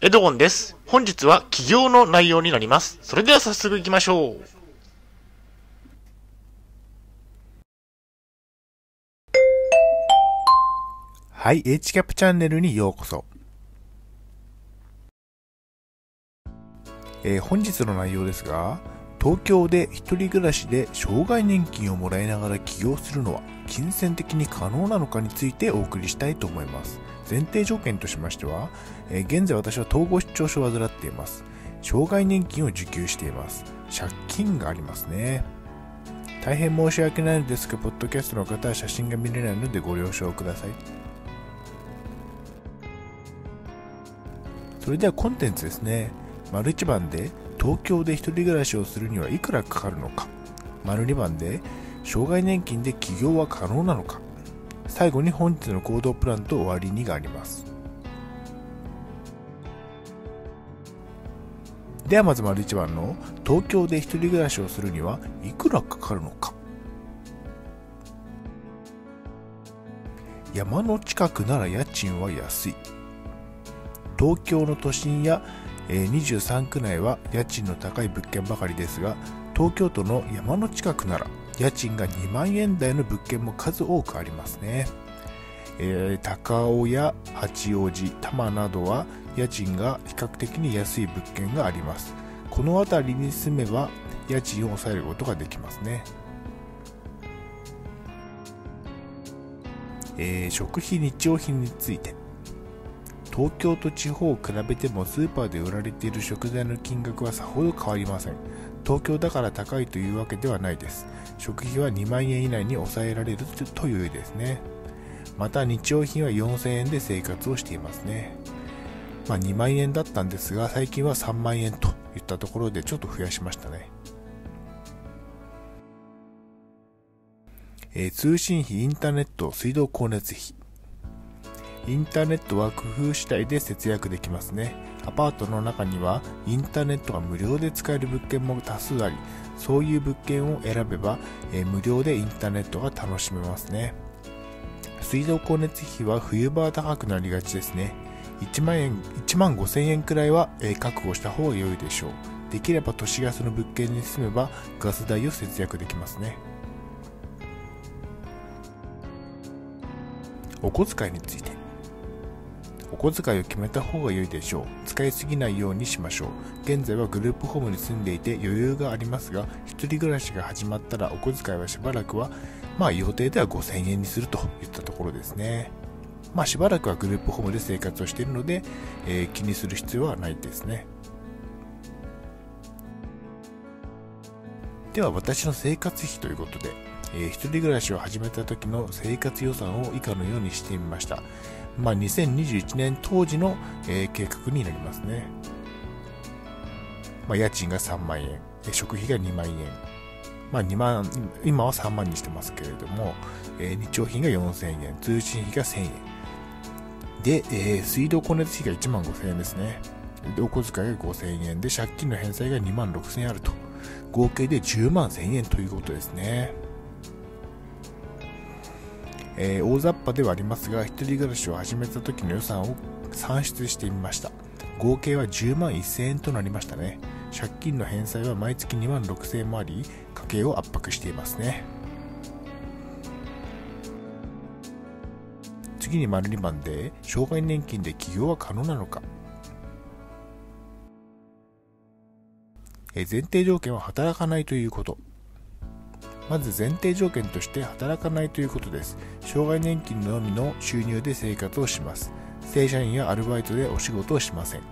エドゴンです。本日は起業の内容になります。それでは早速行きましょう。はい、HCAP チャンネルにようこそ。えー本日の内容ですが、東京で一人暮らしで障害年金をもらいながら起業するのは金銭的に可能なのかについてお送りしたいと思います。前提条件としましては、え現在私は統合失調症を患っています。障害年金を受給しています。借金がありますね。大変申し訳ないのですが、ポッドキャストの方は写真が見れないのでご了承ください。それではコンテンツですね。丸1番で東京で一人暮らしをするにはいくらかかるのか。丸2番で障害年金で起業は可能なのか。最後に本日の行動プランと終わりにがあります。ではまず丸1番の東京で一人暮らしをするにはいくらかかるのか。山の近くなら家賃は安い。東京の都心や、23区内は家賃の高い物件ばかりですが東京都の山の近くなら家賃が2万円台の物件も数多くありますね、えー高尾や八王子多摩などは家賃が比較的に安い物件があります。この辺りに住めば家賃を抑えることができますね。えー食費日用品について。東京と地方を比べてもスーパーで売られている食材の金額はさほど変わりません。東京だから高いというわけではないです。食費は2万円以内に抑えられるというですね。また日用品は4000円で生活をしていますね。まあ2万円だったんですが最近は3万円といったところでちょっと増やしましたね。えー通信費、インターネット、水道光熱費、インターネットは工夫次第で節約できますね。アパートの中にはインターネットが無料で使える物件も多数あり、そういう物件を選べば、えー無料でインターネットが楽しめますね。水道光熱費は冬場は高くなりがちですね。1万円、1万5千円くらいは、えー確保した方が良いでしょう。できれば都市ガスの物件に住めばガス代を節約できますね。お小遣いについて。お小遣いを決めた方が良いでしょう。使いすぎないようにしましょう。現在はグループホームに住んでいて余裕がありますが、一人暮らしが始まったらお小遣いはしばらくは、まあ予定では5000円にするといったところですね。まあしばらくはグループホームで生活をしているので、えー気にする必要はないですね。では私の生活費ということで、えー一人暮らしを始めた時の生活予算を以下のようにしてみました。まあ、2021年当時の、えー計画になりますね。まあ、家賃が3万円、食費が2万円。まあ、2万、今は3万にしてますけれども、えー日用品が4000円、通信費が1000円。で、えー水道光熱費が1万5000円ですね。お小遣いが5000円で、借金の返済が2万6000円あると。合計で10万1000円ということですね。えー大雑把ではありますが、一人暮らしを始めた時の予算を算出してみました。合計は10万1000円となりましたね。借金の返済は毎月2万6000円もあり、家計を圧迫していますね。次に丸2番で、障害年金で起業は可能なのか。前提条件は働かないということ。まず前提条件として働かないということです。障害年金のみの収入で生活をします。正社員やアルバイトでお仕事をしません。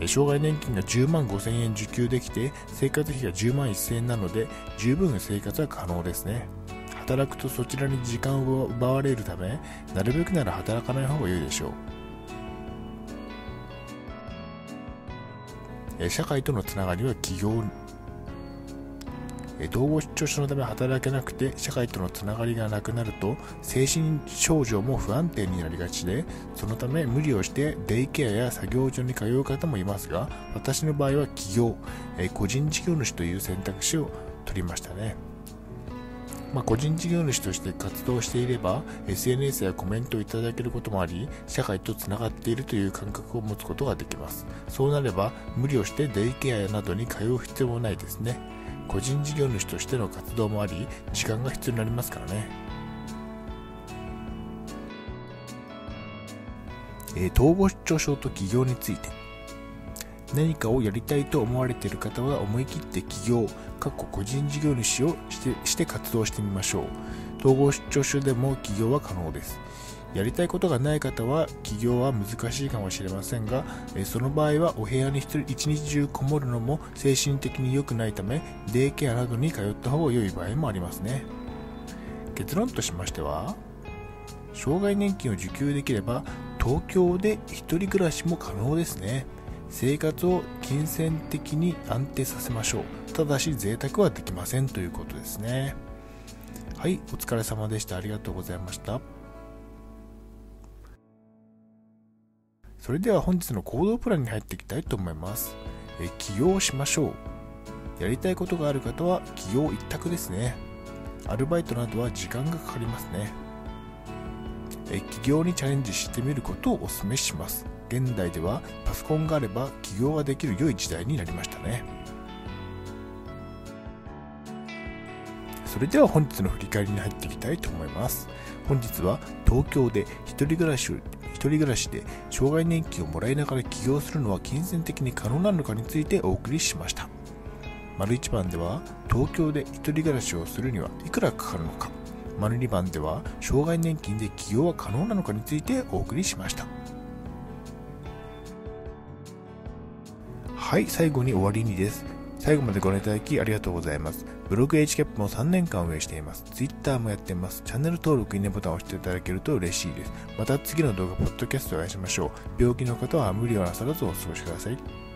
え障害年金が10万5000円受給できて、生活費が10万1000円なので、十分生活は可能ですね。働くとそちらに時間を奪われるため、なるべくなら働かない方が良いでしょう。社会とのつながりは企業統合失調症のため働けなくて社会とのつながりがなくなると精神症状も不安定になりがちでそのため無理をしてデイケアや作業所に通う方もいますが私の場合は起業、え個人事業主という選択肢を取りましたね。まあ、個人事業主として活動していれば SNS やコメントをいただけることもあり社会とつながっているという感覚を持つことができます。そうなれば無理をしてデイケアなどに通う必要もないですね。個人事業主としての活動もあり時間が必要になりますからねえー、統合失調症と起業について何かをやりたいと思われている方は思い切って起業、かっこ個人事業主をしてして活動してみましょう。統合失調症でも起業は可能です。やりたいことがない方は起業は難しいかもしれませんが、その場合はお部屋に一日中こもるのも精神的に良くないため、デイケアなどに通った方が良い場合もありますね。結論としましては、障害年金を受給できれば東京で一人暮らしも可能ですね。生活を金銭的に安定させましょうただし贅沢はできませんということですねはいお疲れ様でしたありがとうございましたそれでは本日の行動プランに入っていきたいと思います。え起業しましょう。やりたいことがある方は起業一択ですね。アルバイトなどは時間がかかりますね。え起業にチャレンジしてみることをお勧めします。現代ではパソコンがあれば起業ができる良い時代になりましたね。それでは本日の振り返りに入っていきたいと思います。本日は東京で一人暮らしを一人暮らしで障害年金をもらいながら起業するのは金銭的に可能なのかについてお送りしました。丸1番では東京で一人暮らしをするにはいくらかかるのか。丸2番では障害年金で起業は可能なのかについてお送りしました。はい、最後に終わりにです。最後までご覧いただきありがとうございます。ブログ HCAP も3年間運営しています。Twitter もやっています。チャンネル登録、いいねボタンを押していただけると嬉しいです。また次の動画、ポッドキャストでお会いしましょう。病気の方は無理をなさらずお過ごしください。